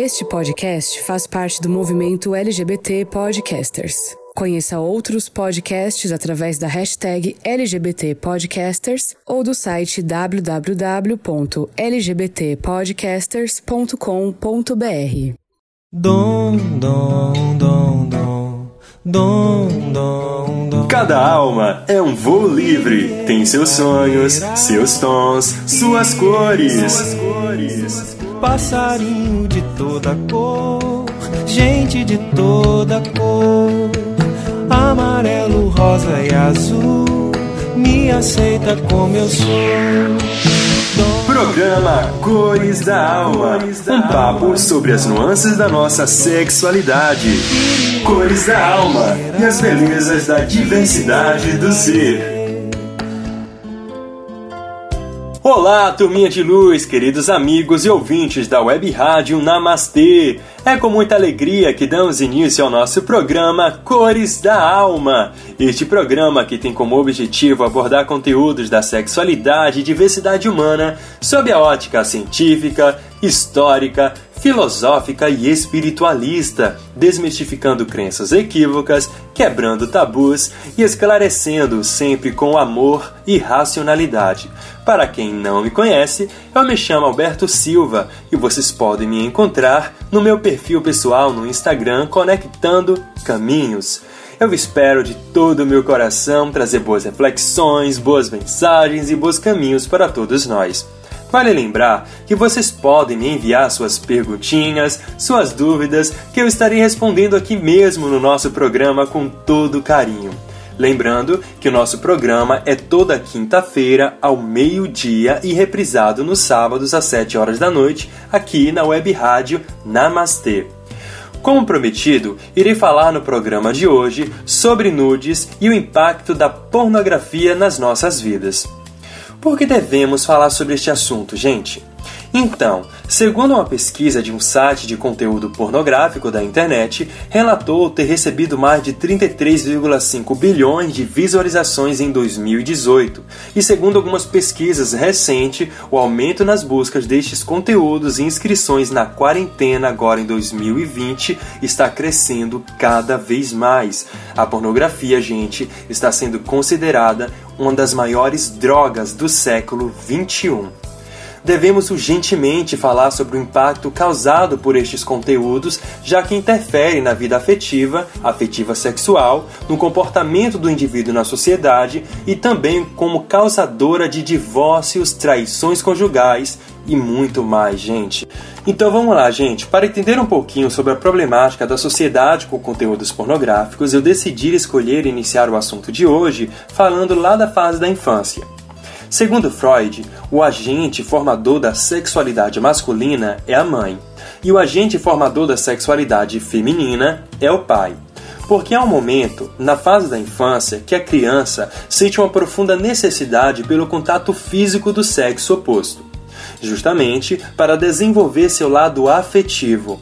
Este podcast faz parte do movimento LGBT Podcasters. Conheça outros podcasts através da hashtag LGBT Podcasters ou do site www.lgbtpodcasters.com.br. Dom, dom, dom, dom, dom, dom, dom. Cada alma é um voo livre, tem seus sonhos, seus tons, suas cores. Passarinho de toda cor, gente de toda cor, amarelo, rosa e azul, me aceita como eu sou. Programa Cores da Alma. Um papo sobre as nuances da nossa sexualidade. Cores da Alma e as belezas da diversidade do ser. Olá, turminha de luz, queridos amigos e ouvintes da Web Rádio Namastê. É com muita alegria que damos início ao nosso programa Cores da Alma. Este programa que tem como objetivo abordar conteúdos da sexualidade e diversidade humana sob a ótica científica, histórica, filosófica e espiritualista, desmistificando crenças equívocas, quebrando tabus e esclarecendo sempre com amor e racionalidade. Para quem não me conhece, eu me chamo Alberto Silva e vocês podem me encontrar no meu perfil pessoal no Instagram Conectando Caminhos. Eu espero de todo o meu coração trazer boas reflexões, boas mensagens e bons caminhos para todos nós. Vale lembrar que vocês podem me enviar suas perguntinhas, suas dúvidas, que eu estarei respondendo aqui mesmo no nosso programa com todo carinho. Lembrando que o nosso programa é toda quinta-feira ao meio-dia e reprisado nos sábados às 7 horas da noite aqui na web rádio Namastê. Como prometido, irei falar no programa de hoje sobre nudes e o impacto da pornografia nas nossas vidas. Por que devemos falar sobre este assunto, gente? Então, segundo uma pesquisa de um site de conteúdo pornográfico da internet, relatou ter recebido mais de 33,5 bilhões de visualizações em 2018. E segundo algumas pesquisas recentes, o aumento nas buscas destes conteúdos e inscrições na quarentena agora em 2020 está crescendo cada vez mais. A pornografia, gente, está sendo considerada uma das maiores drogas do século 21 devemos urgentemente falar sobre o impacto causado por estes conteúdos, já que interferem na vida afetiva, afetiva sexual, no comportamento do indivíduo na sociedade e também como causadora de divórcios, traições conjugais e muito mais, gente. Então vamos lá, gente. Para entender um pouquinho sobre a problemática da sociedade com conteúdos pornográficos, eu decidi escolher iniciar o assunto de hoje falando lá da fase da infância. Segundo Freud, o agente formador da sexualidade masculina é a mãe, e o agente formador da sexualidade feminina é o pai. Porque há um momento, na fase da infância, que a criança sente uma profunda necessidade pelo contato físico do sexo oposto, justamente para desenvolver seu lado afetivo.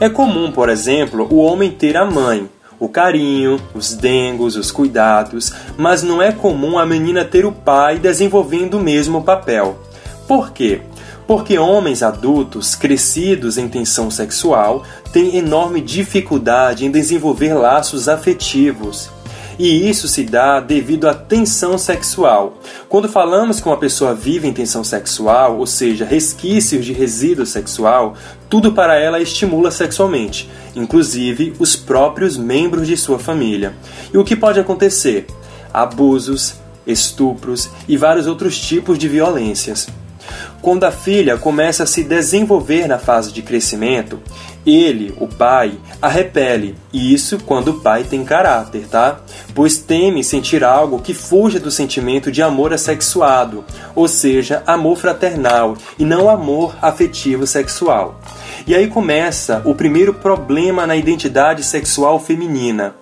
É comum, por exemplo, o homem ter a mãe, o carinho, os dengos, os cuidados, mas não é comum a menina ter o pai desenvolvendo o mesmo papel. Por quê? Porque homens adultos crescidos em tensão sexual têm enorme dificuldade em desenvolver laços afetivos. E isso se dá devido à tensão sexual. Quando falamos que uma pessoa vive em tensão sexual, ou seja, resquícios de resíduo sexual, tudo para ela estimula sexualmente, inclusive os próprios membros de sua família. E o que pode acontecer? Abusos, estupros e vários outros tipos de violências. Quando a filha começa a se desenvolver na fase de crescimento, ele, o pai, a repele, e isso quando o pai tem caráter, tá? Pois teme sentir algo que fuja do sentimento de amor assexuado, ou seja, amor fraternal e não amor afetivo sexual. E aí começa o primeiro problema na identidade sexual feminina.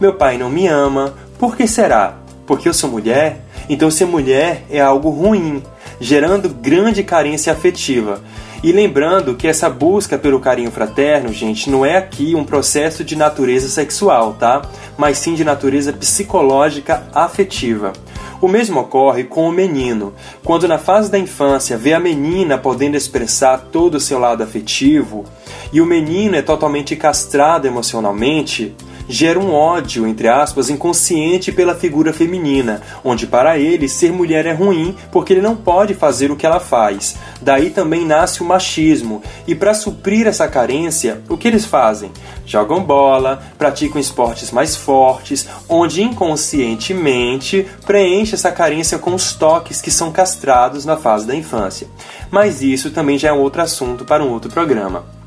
Meu pai não me ama, por que será? Porque eu sou mulher? Então ser mulher é algo ruim, gerando grande carência afetiva. E lembrando que essa busca pelo carinho fraterno, gente, não é aqui um processo de natureza sexual, tá? Mas sim de natureza psicológica afetiva. O mesmo ocorre com o menino. Quando na fase da infância vê a menina podendo expressar todo o seu lado afetivo e o menino é totalmente castrado emocionalmente, gera um ódio, entre aspas, inconsciente pela figura feminina, onde para ele ser mulher é ruim porque ele não pode fazer o que ela faz. Daí também nasce o machismo, e para suprir essa carência, o que eles fazem? Jogam bola, praticam esportes mais fortes, onde inconscientemente preenche essa carência com os toques que são castrados na fase da infância. Mas isso também já é um outro assunto para um outro programa.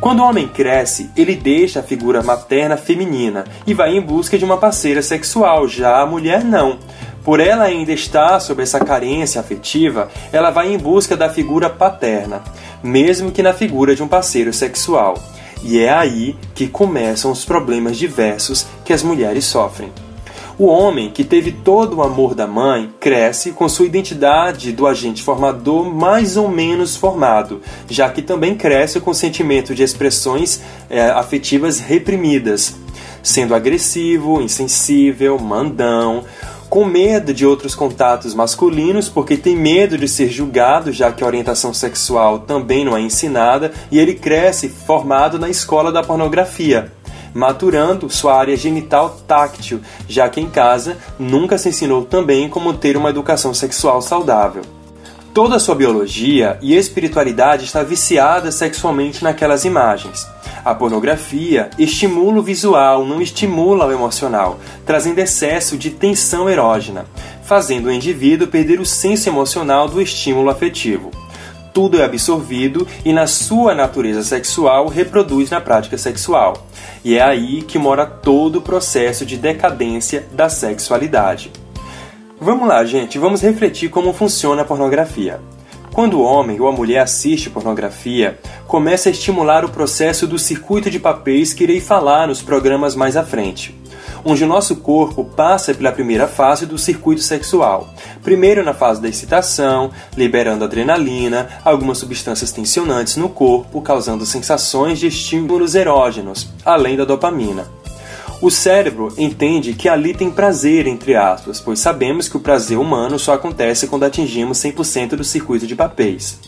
Quando o homem cresce, ele deixa a figura materna feminina e vai em busca de uma parceira sexual, já a mulher não. Por ela ainda estar sob essa carência afetiva, ela vai em busca da figura paterna, mesmo que na figura de um parceiro sexual. E é aí que começam os problemas diversos que as mulheres sofrem. O homem, que teve todo o amor da mãe, cresce com sua identidade do agente formador mais ou menos formado, já que também cresce com o sentimento de expressões é, afetivas reprimidas, sendo agressivo, insensível, mandão, com medo de outros contatos masculinos, porque tem medo de ser julgado, já que a orientação sexual também não é ensinada, e ele cresce formado na escola da pornografia maturando sua área genital táctil, já que em casa nunca se ensinou também como ter uma educação sexual saudável. Toda a sua biologia e espiritualidade está viciada sexualmente naquelas imagens. A pornografia estimula o visual, não estimula o emocional, trazendo excesso de tensão erógena, fazendo o indivíduo perder o senso emocional do estímulo afetivo tudo é absorvido e, na sua natureza sexual, reproduz na prática sexual. E é aí que mora todo o processo de decadência da sexualidade. Vamos lá, gente, vamos refletir como funciona a pornografia. Quando o homem ou a mulher assiste pornografia, começa a estimular o processo do circuito de papéis que irei falar nos programas mais à frente onde o nosso corpo passa pela primeira fase do circuito sexual. Primeiro na fase da excitação, liberando adrenalina, algumas substâncias tensionantes no corpo, causando sensações de estímulos erógenos, além da dopamina. O cérebro entende que ali tem prazer, entre aspas, pois sabemos que o prazer humano só acontece quando atingimos 100% do circuito de papéis.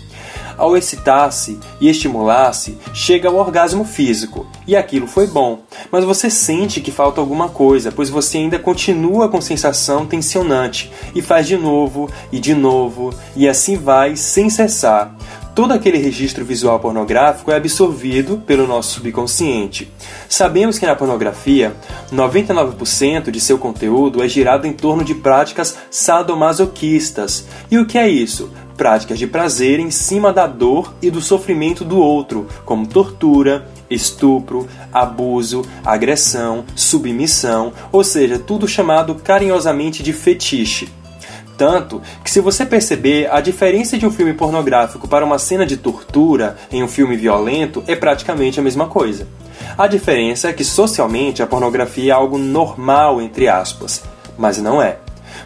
Ao excitar-se e estimular-se, chega ao orgasmo físico, e aquilo foi bom, mas você sente que falta alguma coisa, pois você ainda continua com sensação tensionante e faz de novo e de novo, e assim vai sem cessar todo aquele registro visual pornográfico é absorvido pelo nosso subconsciente. Sabemos que na pornografia, 99% de seu conteúdo é girado em torno de práticas sadomasoquistas. E o que é isso? Práticas de prazer em cima da dor e do sofrimento do outro, como tortura, estupro, abuso, agressão, submissão, ou seja, tudo chamado carinhosamente de fetiche. Tanto que, se você perceber, a diferença de um filme pornográfico para uma cena de tortura em um filme violento é praticamente a mesma coisa. A diferença é que socialmente a pornografia é algo normal, entre aspas, mas não é.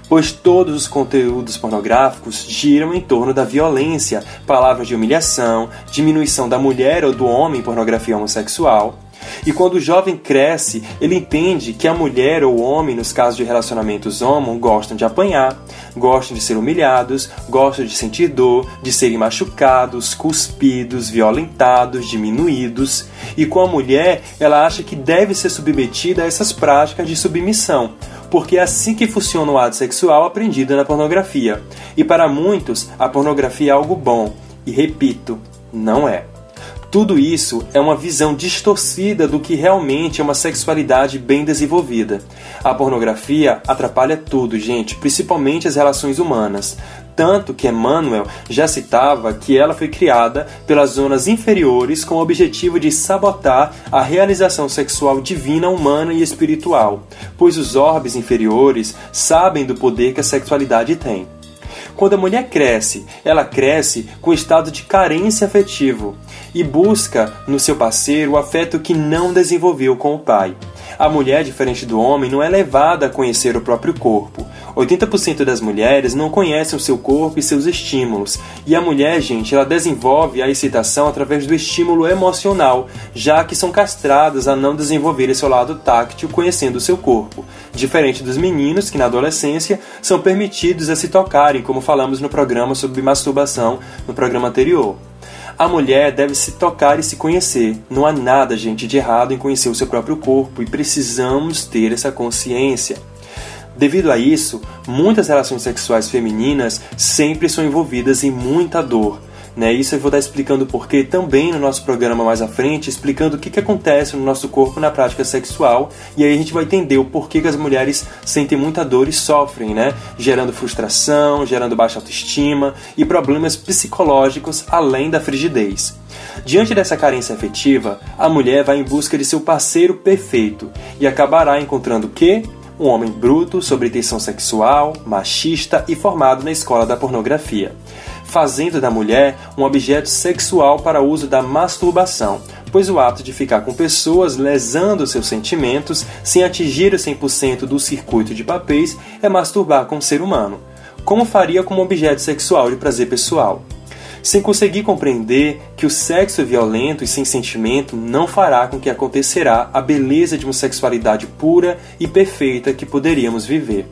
Pois todos os conteúdos pornográficos giram em torno da violência, palavras de humilhação, diminuição da mulher ou do homem em pornografia homossexual, e quando o jovem cresce, ele entende que a mulher ou o homem, nos casos de relacionamentos homo, gostam de apanhar, gostam de ser humilhados, gostam de sentir dor, de serem machucados, cuspidos, violentados, diminuídos. E com a mulher, ela acha que deve ser submetida a essas práticas de submissão, porque é assim que funciona o ato sexual aprendido na pornografia. E para muitos, a pornografia é algo bom. E repito, não é. Tudo isso é uma visão distorcida do que realmente é uma sexualidade bem desenvolvida. A pornografia atrapalha tudo, gente, principalmente as relações humanas. Tanto que Emmanuel já citava que ela foi criada pelas zonas inferiores com o objetivo de sabotar a realização sexual divina, humana e espiritual, pois os orbes inferiores sabem do poder que a sexualidade tem. Quando a mulher cresce, ela cresce com estado de carência afetivo e busca no seu parceiro o afeto que não desenvolveu com o pai. A mulher, diferente do homem, não é levada a conhecer o próprio corpo. 80% das mulheres não conhecem o seu corpo e seus estímulos. E a mulher, gente, ela desenvolve a excitação através do estímulo emocional, já que são castradas a não desenvolver seu lado táctil conhecendo o seu corpo. Diferente dos meninos que na adolescência são permitidos a se tocarem, como falamos no programa sobre masturbação no programa anterior. A mulher deve se tocar e se conhecer. Não há nada, gente, de errado em conhecer o seu próprio corpo e precisamos ter essa consciência. Devido a isso, muitas relações sexuais femininas sempre são envolvidas em muita dor. Né? Isso eu vou estar explicando porquê também no nosso programa mais à frente, explicando o que, que acontece no nosso corpo na prática sexual, e aí a gente vai entender o porquê que as mulheres sentem muita dor e sofrem, né? Gerando frustração, gerando baixa autoestima e problemas psicológicos além da frigidez. Diante dessa carência afetiva, a mulher vai em busca de seu parceiro perfeito e acabará encontrando o quê? Um homem bruto, sobre tensão sexual, machista e formado na escola da pornografia fazendo da mulher um objeto sexual para uso da masturbação, pois o ato de ficar com pessoas lesando seus sentimentos sem atingir o 100% do circuito de papéis é masturbar com o ser humano, como faria com um objeto sexual de prazer pessoal. Sem conseguir compreender que o sexo violento e sem sentimento não fará com que acontecerá a beleza de uma sexualidade pura e perfeita que poderíamos viver.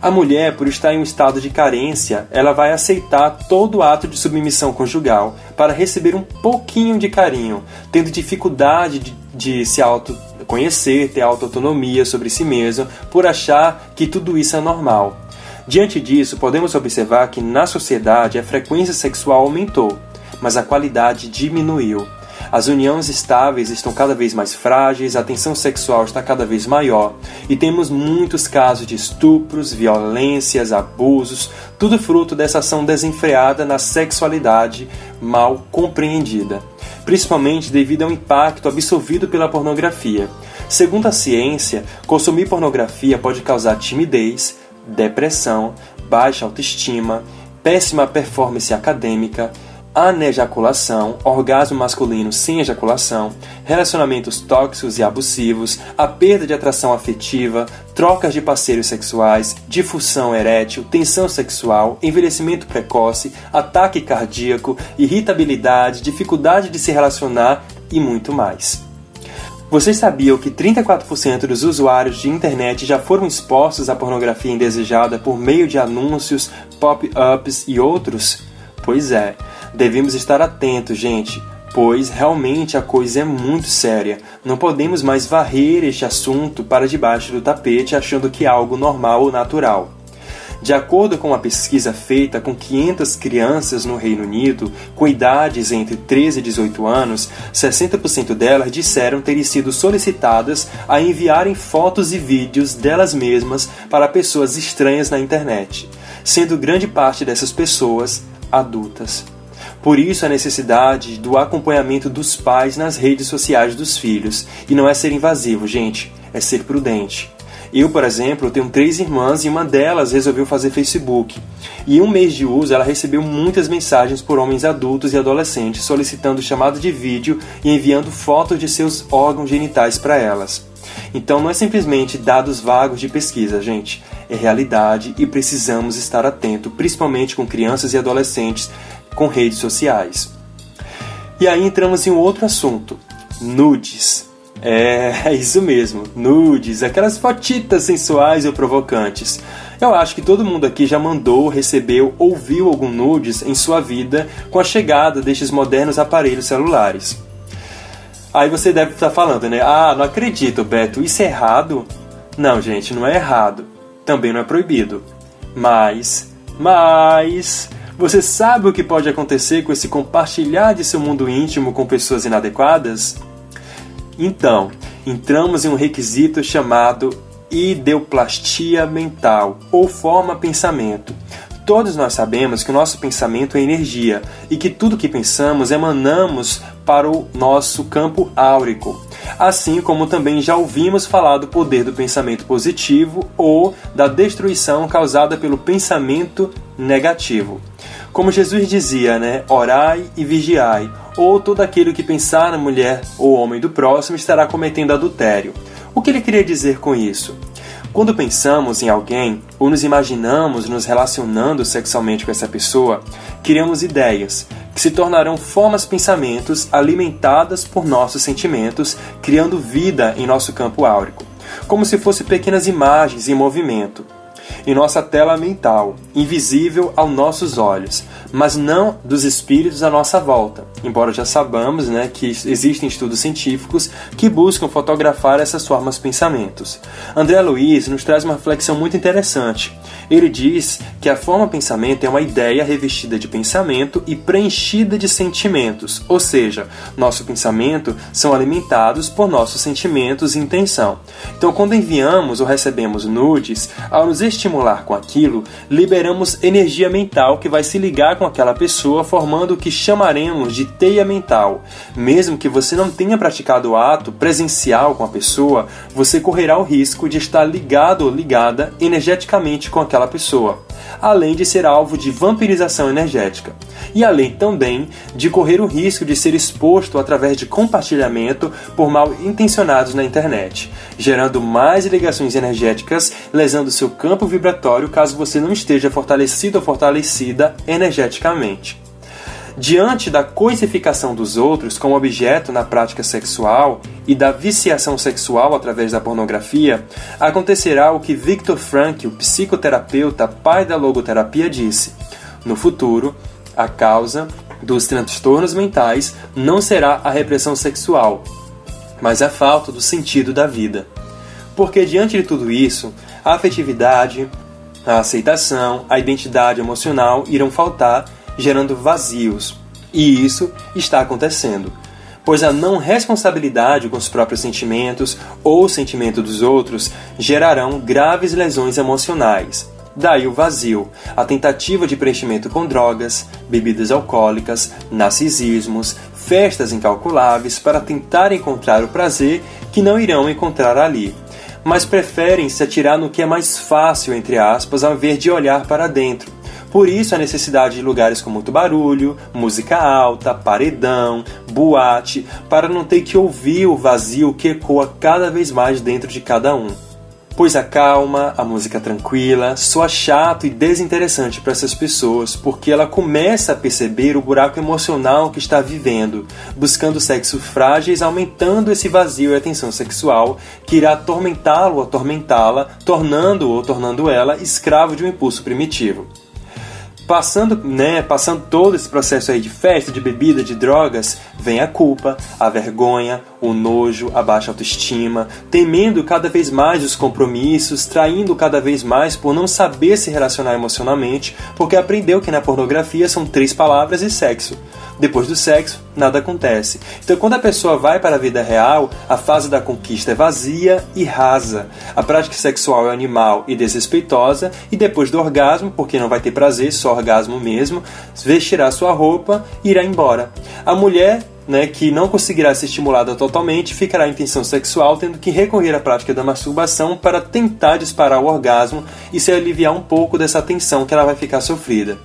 A mulher, por estar em um estado de carência, ela vai aceitar todo ato de submissão conjugal para receber um pouquinho de carinho, tendo dificuldade de, de se autoconhecer, ter autoautonomia sobre si mesma, por achar que tudo isso é normal. Diante disso, podemos observar que na sociedade a frequência sexual aumentou, mas a qualidade diminuiu. As uniões estáveis estão cada vez mais frágeis, a tensão sexual está cada vez maior e temos muitos casos de estupros, violências, abusos, tudo fruto dessa ação desenfreada na sexualidade mal compreendida, principalmente devido ao impacto absorvido pela pornografia. Segundo a ciência, consumir pornografia pode causar timidez, depressão, baixa autoestima, péssima performance acadêmica, anejaculação, orgasmo masculino sem ejaculação, relacionamentos tóxicos e abusivos, a perda de atração afetiva, trocas de parceiros sexuais, difusão erétil, tensão sexual, envelhecimento precoce, ataque cardíaco, irritabilidade, dificuldade de se relacionar e muito mais. Vocês sabiam que 34% dos usuários de internet já foram expostos à pornografia indesejada por meio de anúncios, pop-ups e outros? Pois é, Devemos estar atentos, gente, pois realmente a coisa é muito séria. Não podemos mais varrer este assunto para debaixo do tapete achando que é algo normal ou natural. De acordo com uma pesquisa feita com 500 crianças no Reino Unido, com idades entre 13 e 18 anos, 60% delas disseram terem sido solicitadas a enviarem fotos e vídeos delas mesmas para pessoas estranhas na internet, sendo grande parte dessas pessoas adultas. Por isso a necessidade do acompanhamento dos pais nas redes sociais dos filhos. E não é ser invasivo, gente, é ser prudente. Eu, por exemplo, tenho três irmãs e uma delas resolveu fazer Facebook. E em um mês de uso, ela recebeu muitas mensagens por homens adultos e adolescentes solicitando chamada de vídeo e enviando fotos de seus órgãos genitais para elas. Então não é simplesmente dados vagos de pesquisa, gente. É realidade e precisamos estar atento, principalmente com crianças e adolescentes com redes sociais. E aí entramos em um outro assunto: nudes. É, é isso mesmo, nudes, aquelas fotitas sensuais ou provocantes. Eu acho que todo mundo aqui já mandou, recebeu ou viu algum nudes em sua vida com a chegada destes modernos aparelhos celulares. Aí você deve estar falando, né? Ah, não acredito, Beto, isso é errado? Não, gente, não é errado. Também não é proibido. Mas, mas, você sabe o que pode acontecer com esse compartilhar de seu mundo íntimo com pessoas inadequadas? Então, entramos em um requisito chamado ideoplastia mental ou forma pensamento. Todos nós sabemos que o nosso pensamento é energia e que tudo que pensamos emanamos para o nosso campo áurico. Assim como também já ouvimos falar do poder do pensamento positivo ou da destruição causada pelo pensamento negativo. Como Jesus dizia, né? Orai e vigiai, ou todo aquele que pensar na mulher ou homem do próximo estará cometendo adultério. O que ele queria dizer com isso? Quando pensamos em alguém ou nos imaginamos nos relacionando sexualmente com essa pessoa, criamos ideias que se tornarão formas pensamentos alimentadas por nossos sentimentos, criando vida em nosso campo áurico, como se fossem pequenas imagens em movimento em nossa tela mental, invisível aos nossos olhos, mas não dos espíritos à nossa volta. Embora já sabamos né, que existem estudos científicos que buscam fotografar essas formas pensamentos. André Luiz nos traz uma reflexão muito interessante. Ele diz que a forma pensamento é uma ideia revestida de pensamento e preenchida de sentimentos, ou seja, nosso pensamento são alimentados por nossos sentimentos e intenção. Então, quando enviamos ou recebemos nudes, ao nos estimular com aquilo, liberamos energia mental que vai se ligar com aquela pessoa, formando o que chamaremos de teia mental. Mesmo que você não tenha praticado o ato presencial com a pessoa, você correrá o risco de estar ligado ou ligada energeticamente com aquela pessoa além de ser alvo de vampirização energética, e além também de correr o risco de ser exposto através de compartilhamento por mal intencionados na internet, gerando mais ligações energéticas, lesando seu campo vibratório caso você não esteja fortalecido ou fortalecida energeticamente. Diante da coisificação dos outros como objeto na prática sexual e da viciação sexual através da pornografia, acontecerá o que Viktor Frankl, psicoterapeuta, pai da logoterapia, disse: No futuro, a causa dos transtornos mentais não será a repressão sexual, mas a falta do sentido da vida. Porque diante de tudo isso, a afetividade, a aceitação, a identidade emocional irão faltar gerando vazios. E isso está acontecendo, pois a não responsabilidade com os próprios sentimentos ou o sentimento dos outros gerarão graves lesões emocionais. Daí o vazio, a tentativa de preenchimento com drogas, bebidas alcoólicas, narcisismos, festas incalculáveis para tentar encontrar o prazer que não irão encontrar ali, mas preferem se atirar no que é mais fácil, entre aspas, ao invés de olhar para dentro, por isso a necessidade de lugares com muito barulho, música alta, paredão, boate, para não ter que ouvir o vazio que ecoa cada vez mais dentro de cada um. Pois a calma, a música tranquila, soa chato e desinteressante para essas pessoas, porque ela começa a perceber o buraco emocional que está vivendo, buscando sexo frágeis, aumentando esse vazio e a tensão sexual que irá atormentá-lo ou atormentá-la, tornando ou tornando ela escravo de um impulso primitivo passando, né, passando todo esse processo aí de festa, de bebida, de drogas, vem a culpa, a vergonha, o nojo, a baixa autoestima, temendo cada vez mais os compromissos, traindo cada vez mais por não saber se relacionar emocionalmente, porque aprendeu que na pornografia são três palavras e sexo. Depois do sexo, nada acontece. Então, quando a pessoa vai para a vida real, a fase da conquista é vazia e rasa. A prática sexual é animal e desrespeitosa, e depois do orgasmo, porque não vai ter prazer, só orgasmo mesmo, vestirá sua roupa e irá embora. A mulher né, que não conseguirá ser estimulada totalmente, ficará em tensão sexual, tendo que recorrer à prática da masturbação para tentar disparar o orgasmo e se aliviar um pouco dessa tensão que ela vai ficar sofrida.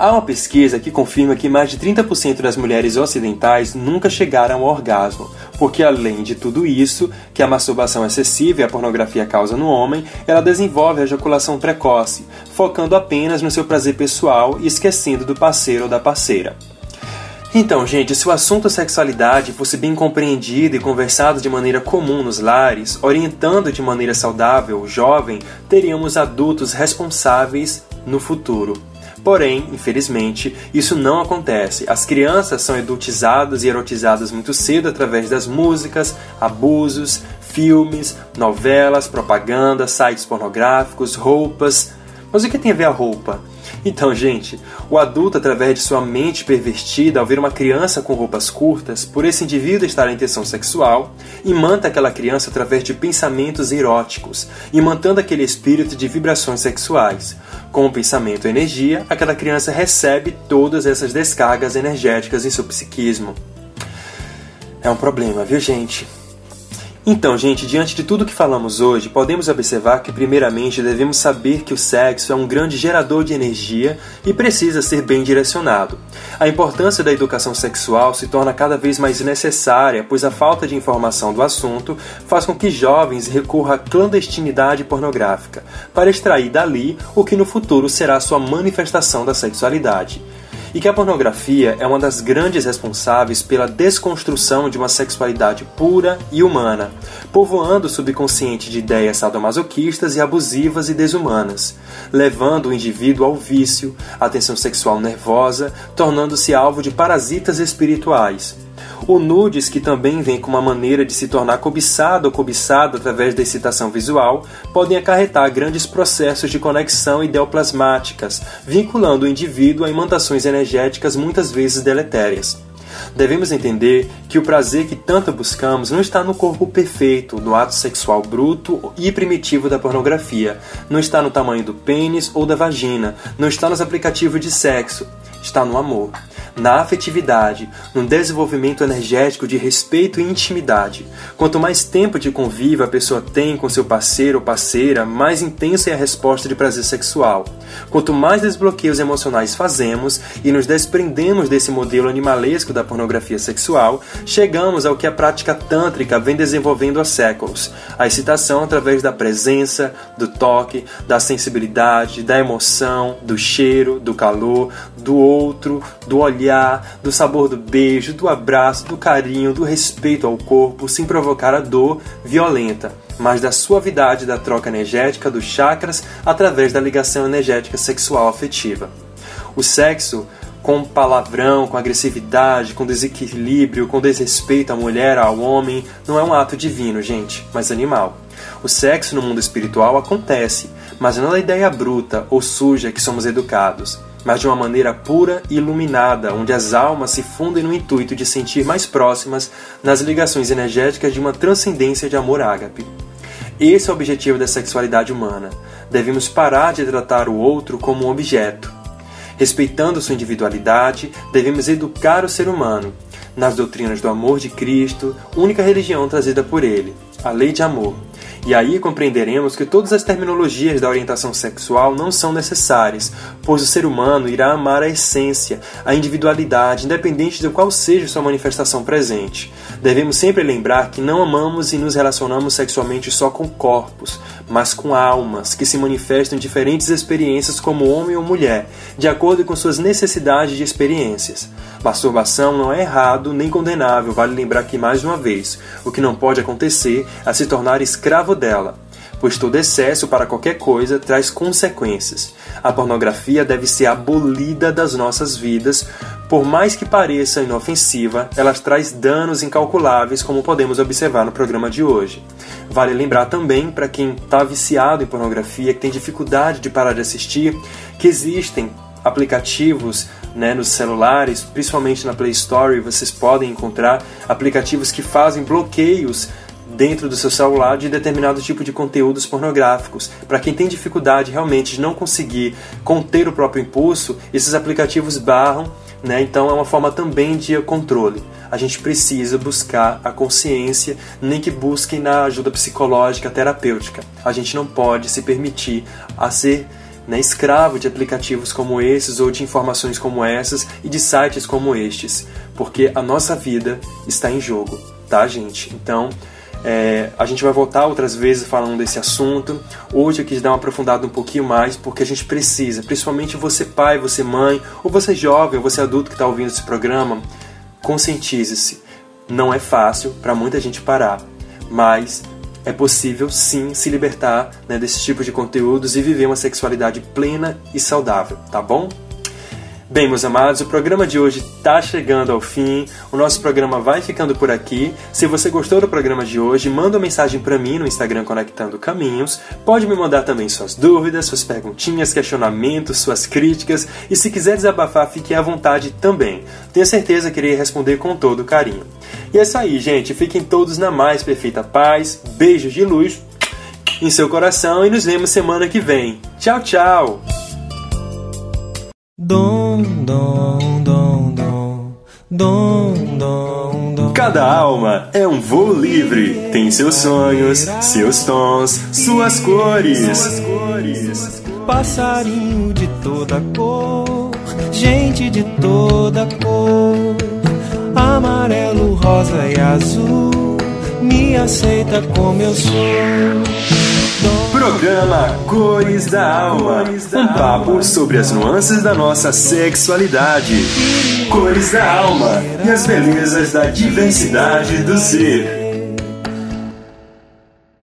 Há uma pesquisa que confirma que mais de 30% das mulheres ocidentais nunca chegaram ao orgasmo, porque além de tudo isso que a masturbação excessiva e a pornografia causam no homem, ela desenvolve a ejaculação precoce, focando apenas no seu prazer pessoal e esquecendo do parceiro ou da parceira. Então, gente, se o assunto sexualidade fosse bem compreendido e conversado de maneira comum nos lares, orientando de maneira saudável o jovem, teríamos adultos responsáveis no futuro. Porém, infelizmente, isso não acontece. As crianças são adultizadas e erotizadas muito cedo através das músicas, abusos, filmes, novelas, propaganda, sites pornográficos, roupas. Mas o que tem a ver a roupa? Então, gente, o adulto, através de sua mente pervertida, ao ver uma criança com roupas curtas, por esse indivíduo estar em tensão sexual, imanta aquela criança através de pensamentos eróticos, imantando aquele espírito de vibrações sexuais. Com o pensamento e energia, aquela criança recebe todas essas descargas energéticas em seu psiquismo. É um problema, viu, gente? Então, gente, diante de tudo que falamos hoje, podemos observar que, primeiramente, devemos saber que o sexo é um grande gerador de energia e precisa ser bem direcionado. A importância da educação sexual se torna cada vez mais necessária, pois a falta de informação do assunto faz com que jovens recorram à clandestinidade pornográfica para extrair dali o que no futuro será sua manifestação da sexualidade e que a pornografia é uma das grandes responsáveis pela desconstrução de uma sexualidade pura e humana, povoando o subconsciente de ideias sadomasoquistas e abusivas e desumanas, levando o indivíduo ao vício, à tensão sexual nervosa, tornando-se alvo de parasitas espirituais o nudes, que também vem com uma maneira de se tornar cobiçado ou cobiçado através da excitação visual, podem acarretar grandes processos de conexão ideoplasmáticas, vinculando o indivíduo a imantações energéticas muitas vezes deletérias. Devemos entender que o prazer que tanto buscamos não está no corpo perfeito, no ato sexual bruto e primitivo da pornografia, não está no tamanho do pênis ou da vagina, não está nos aplicativos de sexo, está no amor na afetividade, no desenvolvimento energético de respeito e intimidade. Quanto mais tempo de convívio a pessoa tem com seu parceiro ou parceira, mais intensa é a resposta de prazer sexual. Quanto mais desbloqueios emocionais fazemos e nos desprendemos desse modelo animalesco da pornografia sexual, chegamos ao que a prática tântrica vem desenvolvendo há séculos: a excitação através da presença, do toque, da sensibilidade, da emoção, do cheiro, do calor, do outro, do olhar do sabor do beijo, do abraço, do carinho, do respeito ao corpo, sem provocar a dor violenta, mas da suavidade da troca energética dos chakras através da ligação energética sexual afetiva. O sexo com palavrão, com agressividade, com desequilíbrio, com desrespeito à mulher, ao homem, não é um ato divino, gente, mas animal. O sexo no mundo espiritual acontece, mas não da ideia bruta ou suja que somos educados mas de uma maneira pura e iluminada, onde as almas se fundem no intuito de sentir mais próximas nas ligações energéticas de uma transcendência de amor ágape. Esse é o objetivo da sexualidade humana. Devemos parar de tratar o outro como um objeto. Respeitando sua individualidade, devemos educar o ser humano nas doutrinas do amor de Cristo, única religião trazida por ele, a lei de amor e aí compreenderemos que todas as terminologias da orientação sexual não são necessárias, pois o ser humano irá amar a essência, a individualidade, independente de qual seja sua manifestação presente. Devemos sempre lembrar que não amamos e nos relacionamos sexualmente só com corpos, mas com almas que se manifestam em diferentes experiências como homem ou mulher, de acordo com suas necessidades de experiências. Masturbação não é errado nem condenável, vale lembrar aqui mais uma vez. O que não pode acontecer é se tornar escravo dela, pois todo excesso para qualquer coisa traz consequências. A pornografia deve ser abolida das nossas vidas, por mais que pareça inofensiva, ela traz danos incalculáveis, como podemos observar no programa de hoje. Vale lembrar também, para quem está viciado em pornografia, que tem dificuldade de parar de assistir, que existem aplicativos né, nos celulares, principalmente na Play Store, vocês podem encontrar aplicativos que fazem bloqueios dentro do seu celular de determinado tipo de conteúdos pornográficos. Para quem tem dificuldade realmente de não conseguir conter o próprio impulso, esses aplicativos barram, né? Então é uma forma também de controle. A gente precisa buscar a consciência, nem que busquem na ajuda psicológica, terapêutica. A gente não pode se permitir a ser né, escravo de aplicativos como esses ou de informações como essas e de sites como estes, porque a nossa vida está em jogo, tá, gente? Então, é, a gente vai voltar outras vezes falando desse assunto. Hoje eu quis dar uma aprofundada um pouquinho mais, porque a gente precisa, principalmente você pai, você mãe, ou você jovem, ou você adulto que está ouvindo esse programa, conscientize-se. Não é fácil para muita gente parar, mas é possível sim se libertar né, desse tipo de conteúdos e viver uma sexualidade plena e saudável, tá bom? Bem, meus amados, o programa de hoje está chegando ao fim. O nosso programa vai ficando por aqui. Se você gostou do programa de hoje, manda uma mensagem para mim no Instagram Conectando Caminhos. Pode me mandar também suas dúvidas, suas perguntinhas, questionamentos, suas críticas. E se quiser desabafar, fique à vontade também. Tenho certeza que irei responder com todo carinho. E é isso aí, gente. Fiquem todos na mais perfeita paz. Beijos de luz em seu coração e nos vemos semana que vem. Tchau, tchau! Dom, Cada alma é um voo livre, tem seus sonhos, seus tons, suas cores. Passarinho de toda cor, gente de toda cor, amarelo, rosa e azul, me aceita como eu sou. Programa Cores da Alma. Um papo sobre as nuances da nossa sexualidade. Cores da Alma e as belezas da diversidade do ser.